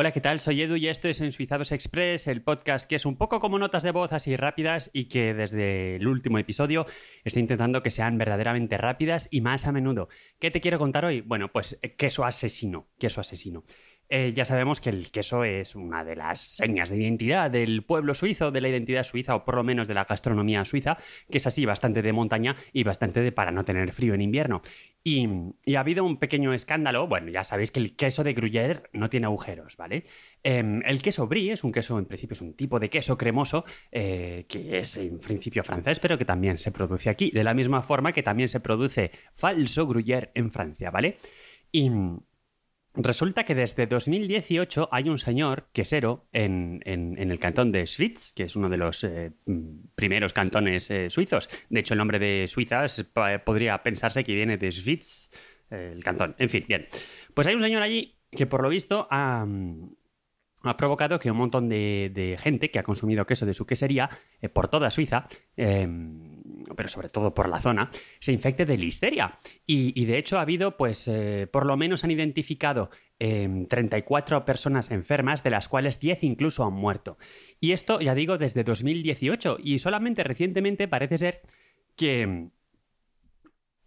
Hola, ¿qué tal? Soy Edu y esto es En Suizados Express, el podcast que es un poco como notas de voz así rápidas y que desde el último episodio estoy intentando que sean verdaderamente rápidas y más a menudo. ¿Qué te quiero contar hoy? Bueno, pues queso asesino, queso asesino. Eh, ya sabemos que el queso es una de las señas de identidad del pueblo suizo, de la identidad suiza o por lo menos de la gastronomía suiza, que es así bastante de montaña y bastante de para no tener frío en invierno. Y, ha habido un pequeño escándalo, bueno, ya sabéis que el queso de Gruyère no tiene agujeros, ¿vale? Em, el queso brie es un queso, en principio es un tipo de queso cremoso, eh, que es en principio francés, pero que también se produce aquí, de la misma forma que también se produce falso Gruyère en Francia, ¿vale? Y, Resulta que desde 2018 hay un señor quesero en, el cantón de Schwyz, que es uno de los eh, primeros cantones eh, suizos. De hecho, el nombre de Suiza podría pensarse que viene de Schwyz, eh, el cantón. En fin, bien. Pues hay un señor allí que por lo visto ha, ha provocado que un montón de, gente que ha consumido queso de su quesería por toda Suiza, pero sobre todo por la zona, se infecte de listeria. Y, de hecho ha habido, pues, eh, por lo menos han identificado 34 em, personas enfermas, de las cuales 10 incluso han muerto. Y esto, ya digo, desde 2018. Y solamente recientemente parece ser que...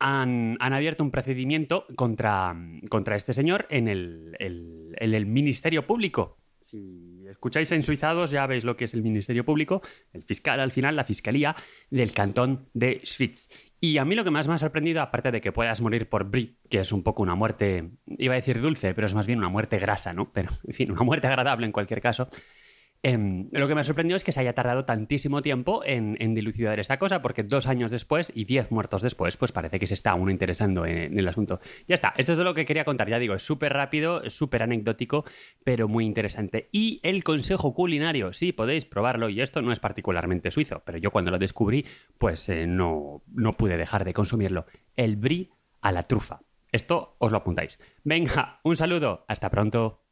Han, abierto un procedimiento contra, contra este señor en el, en el Ministerio Público si escucháis en Suizados ya veis lo que es el Ministerio Público, el fiscal al final, la fiscalía del cantón de Schwyz. Y a mí lo que más me ha sorprendido, aparte de que puedas morir por brie, que es un poco una muerte, iba a decir dulce, pero es más bien una muerte grasa, ¿no? Pero, en fin, una muerte agradable en cualquier caso, Em, lo que me ha sorprendido es que se haya tardado tantísimo tiempo en, dilucidar esta cosa, porque dos años después y diez muertos después, pues parece que se está uno interesando en, el asunto. Ya está, esto es de lo que quería contar, ya digo, es súper rápido, súper anecdótico, pero muy interesante. Y el consejo culinario, sí, podéis probarlo, y esto no es particularmente suizo, pero yo cuando lo descubrí, pues eh, no, no pude dejar de consumirlo. El brie a la trufa. Esto os lo apuntáis. Venga, un saludo, hasta pronto.